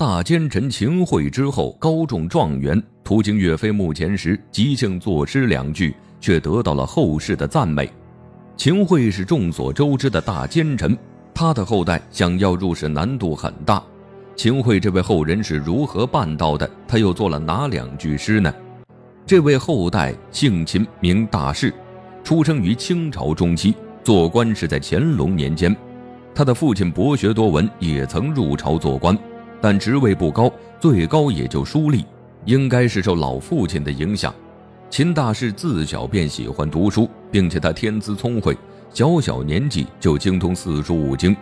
大奸臣秦桧之后高中状元，途经岳飞墓前时，即兴作诗两句，却得到了后世的赞美。秦桧是众所周知的大奸臣，他的后代想要入仕难度很大。秦桧这位后人是如何办到的？他又做了哪两句诗呢？这位后代姓秦，名大士，出生于清朝中期，做官是在乾隆年间。他的父亲博学多闻，也曾入朝做官。但职位不高，最高也就书吏，应该是受老父亲的影响。秦大士自小便喜欢读书，并且他天资聪慧，小小年纪就精通四书五经，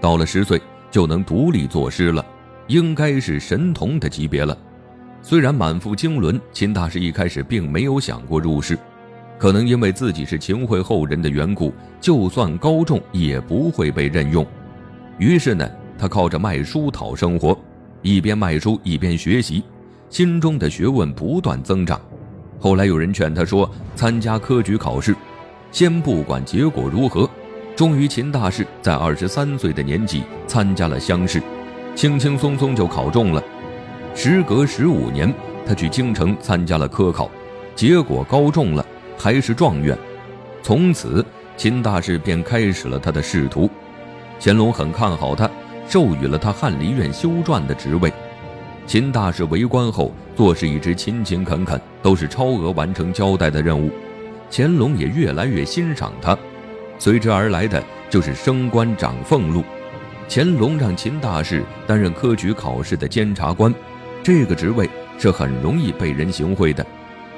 到了十岁就能独立作诗了，应该是神童的级别了。虽然满腹经纶，秦大士一开始并没有想过入仕，可能因为自己是秦桧后人的缘故，就算高中也不会被任用。于是呢。他靠着卖书讨生活，一边卖书一边学习，心中的学问不断增长。后来有人劝他说：“参加科举考试，先不管结果如何。”终于，秦大士在二十三岁的年纪参加了乡试，轻轻松松就考中了。时隔十五年，他去京城参加了科考，结果高中了，还是状元。从此，秦大士便开始了他的仕途。乾隆很看好他。授予了他翰林院修撰的职位。秦大士为官后做事一直勤勤恳恳，都是超额完成交代的任务。乾隆也越来越欣赏他，随之而来的就是升官涨俸禄。乾隆让秦大士担任科举考试的监察官，这个职位是很容易被人行贿的。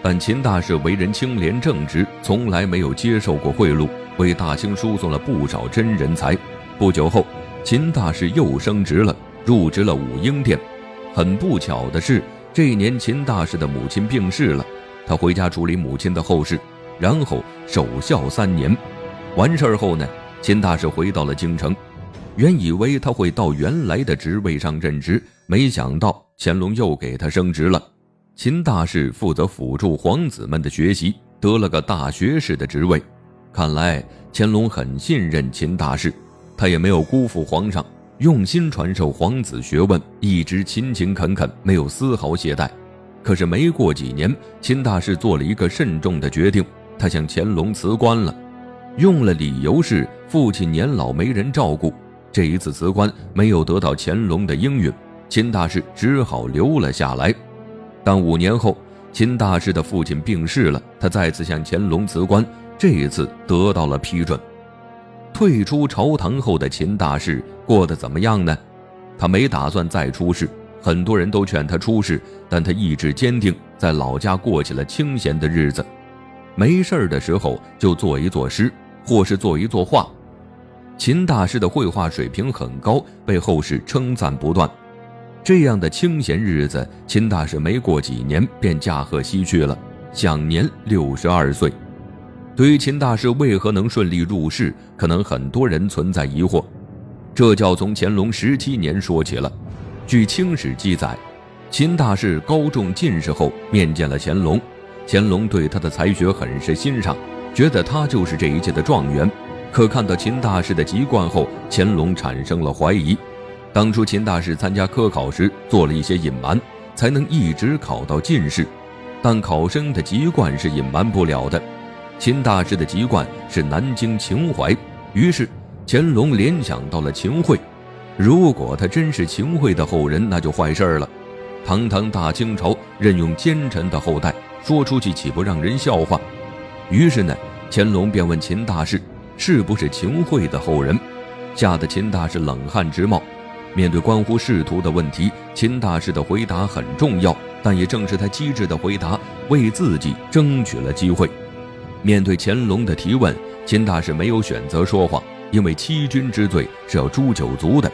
但秦大士为人清廉正直，从来没有接受过贿赂，为大清输送了不少真人才。不久后。秦大士又升职了，入职了武英殿。很不巧的是，这一年秦大士的母亲病逝了，他回家处理母亲的后事，然后守孝三年。完事儿后呢，秦大士回到了京城。原以为他会到原来的职位上任职，没想到乾隆又给他升职了。秦大士负责辅助皇子们的学习，得了个大学士的职位。看来乾隆很信任秦大士。他也没有辜负皇上，用心传授皇子学问，一直勤勤恳恳，没有丝毫懈怠。可是没过几年，秦大士做了一个慎重的决定，他向乾隆辞官了，用了理由是父亲年老没人照顾。这一次辞官没有得到乾隆的应允，秦大士只好留了下来。但五年后，秦大士的父亲病逝了，他再次向乾隆辞官，这一次得到了批准。退出朝堂后的秦大士过得怎么样呢？他没打算再出仕，很多人都劝他出仕，但他意志坚定，在老家过起了清闲的日子。没事儿的时候就做一作诗，或是做一作画。秦大师的绘画水平很高，被后世称赞不断。这样的清闲日子，秦大师没过几年便驾鹤西去了，享年六十二岁。对于秦大士为何能顺利入仕，可能很多人存在疑惑。这就要从乾隆十七年说起了。据《清史》记载，秦大士高中进士后面见了乾隆，乾隆对他的才学很是欣赏，觉得他就是这一届的状元。可看到秦大士的籍贯后，乾隆产生了怀疑。当初秦大士参加科考时做了一些隐瞒，才能一直考到进士，但考生的籍贯是隐瞒不了的。秦大师的籍贯是南京秦淮，于是乾隆联想到了秦桧。如果他真是秦桧的后人，那就坏事了。堂堂大清朝任用奸臣的后代，说出去岂不让人笑话？于是呢，乾隆便问秦大士是不是秦桧的后人，吓得秦大士冷汗直冒。面对关乎仕途的问题，秦大士的回答很重要，但也正是他机智的回答，为自己争取了机会。面对乾隆的提问，秦大师没有选择说谎，因为欺君之罪是要诛九族的。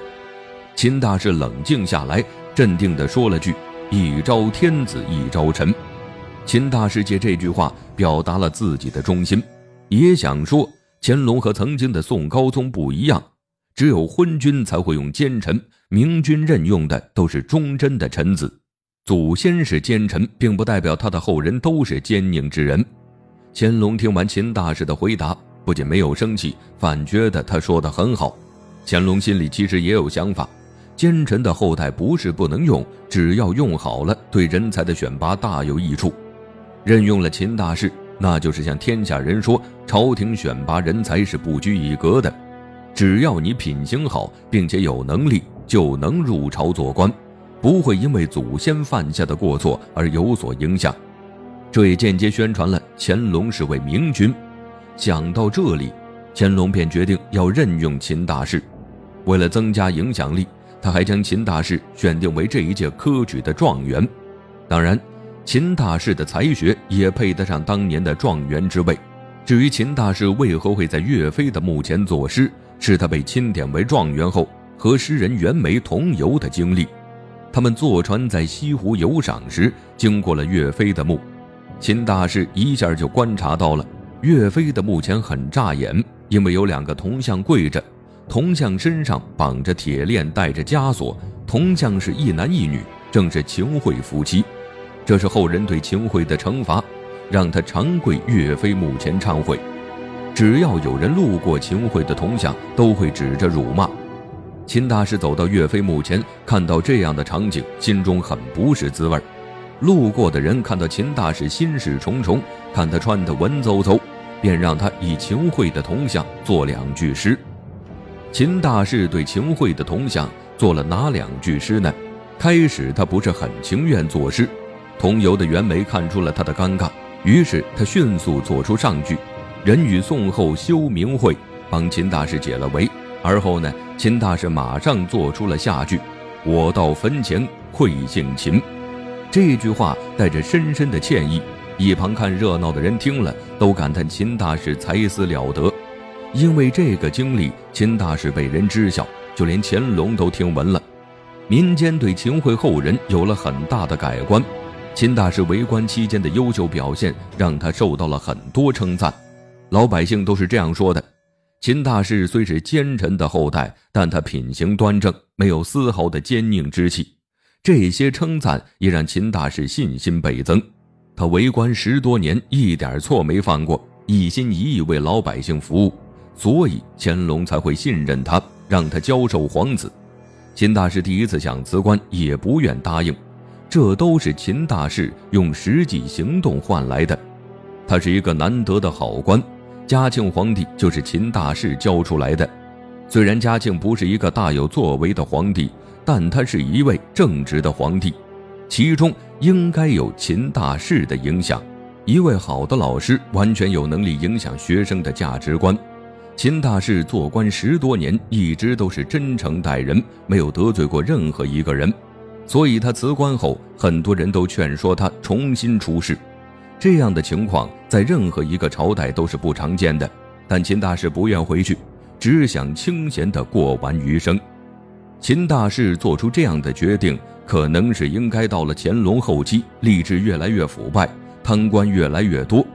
秦大师冷静下来，镇定地说了句：“一朝天子一朝臣。”秦大师借这句话表达了自己的忠心，也想说乾隆和曾经的宋高宗不一样，只有昏君才会用奸臣，明君任用的都是忠贞的臣子。祖先是奸臣，并不代表他的后人都是奸佞之人。乾隆听完秦大士的回答，不仅没有生气，反觉得他说的很好。乾隆心里其实也有想法，奸臣的后代不是不能用，只要用好了，对人才的选拔大有益处。任用了秦大士，那就是向天下人说，朝廷选拔人才是不拘一格的，只要你品行好，并且有能力，就能入朝做官，不会因为祖先犯下的过错而有所影响。这也间接宣传了乾隆是位明君。想到这里，乾隆便决定要任用秦大士。为了增加影响力，他还将秦大士选定为这一届科举的状元。当然，秦大士的才学也配得上当年的状元之位。至于秦大士为何会在岳飞的墓前作诗，是他被钦点为状元后和诗人袁枚同游的经历。他们坐船在西湖游赏时，经过了岳飞的墓。秦大师一下就观察到了岳飞的墓前很扎眼，因为有两个铜像跪着，铜像身上绑着铁链，带着枷锁，铜像是一男一女，正是秦桧夫妻。这是后人对秦桧的惩罚，让他常跪岳飞墓前忏悔。只要有人路过秦桧的铜像，都会指着辱骂。秦大师走到岳飞墓前，看到这样的场景，心中很不是滋味儿。路过的人看到秦大士心事重重，看他穿得文绉绉，便让他以秦桧的铜像作两句诗。秦大士对秦桧的铜像做了哪两句诗呢？开始他不是很情愿作诗，同游的袁枚看出了他的尴尬，于是他迅速做出上句：“人与宋后休明会”，帮秦大士解了围。而后呢，秦大士马上做出了下句：“我到坟前愧姓秦”。这句话带着深深的歉意，一旁看热闹的人听了都感叹秦大士才思了得。因为这个经历，秦大士被人知晓，就连乾隆都听闻了。民间对秦桧后人有了很大的改观。秦大士为官期间的优秀表现，让他受到了很多称赞。老百姓都是这样说的：秦大士虽是奸臣的后代，但他品行端正，没有丝毫的奸佞之气。这些称赞也让秦大使信心倍增。他为官十多年，一点错没犯过，一心一意为老百姓服务，所以乾隆才会信任他，让他教授皇子。秦大使第一次想辞官，也不愿答应，这都是秦大使用实际行动换来的。他是一个难得的好官，嘉庆皇帝就是秦大使教出来的。虽然嘉庆不是一个大有作为的皇帝。但他是一位正直的皇帝，其中应该有秦大士的影响。一位好的老师完全有能力影响学生的价值观。秦大士做官十多年，一直都是真诚待人，没有得罪过任何一个人。所以他辞官后，很多人都劝说他重新出仕。这样的情况在任何一个朝代都是不常见的。但秦大士不愿回去，只想清闲地过完余生。秦大士做出这样的决定，可能是应该到了乾隆后期，吏治越来越腐败，贪官越来越多，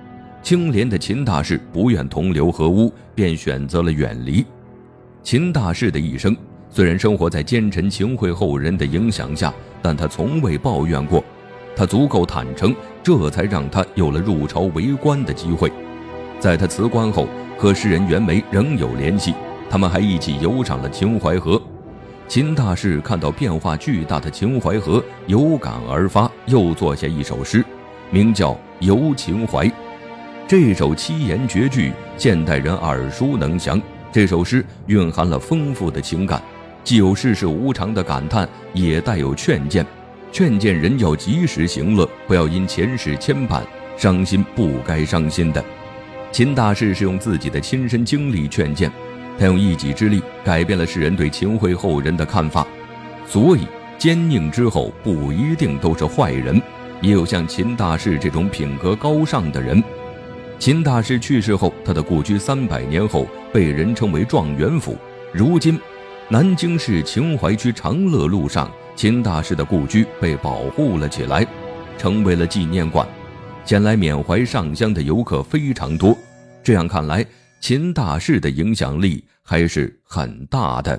清廉的秦大士不愿同流合污，便选择了远离。秦大士的一生虽然生活在奸臣秦桧后人的影响下，但他从未抱怨过，他足够坦诚，这才让他有了入朝为官的机会。在他辞官后，和诗人袁枚仍有联系，他们还一起游赏了秦淮河。秦大士看到变化巨大的秦淮河，有感而发，又作下一首诗，名叫《游秦淮》。这首七言绝句，现代人耳熟能详。这首诗蕴含了丰富的情感，既有世事无常的感叹，也带有劝谏，劝谏人要及时行乐，不要因前世牵绊，伤心不该伤心的。秦大士是用自己的亲身经历劝谏。他用一己之力改变了世人对秦桧后人的看法，所以奸佞之后不一定都是坏人，也有像秦大士这种品格高尚的人。秦大士去世后，他的故居三百年后被人称为状元府。如今，南京市秦淮区长乐路上，秦大士的故居被保护了起来，成为了纪念馆，前来缅怀上香的游客非常多。这样看来。秦大士的影响力还是很大的。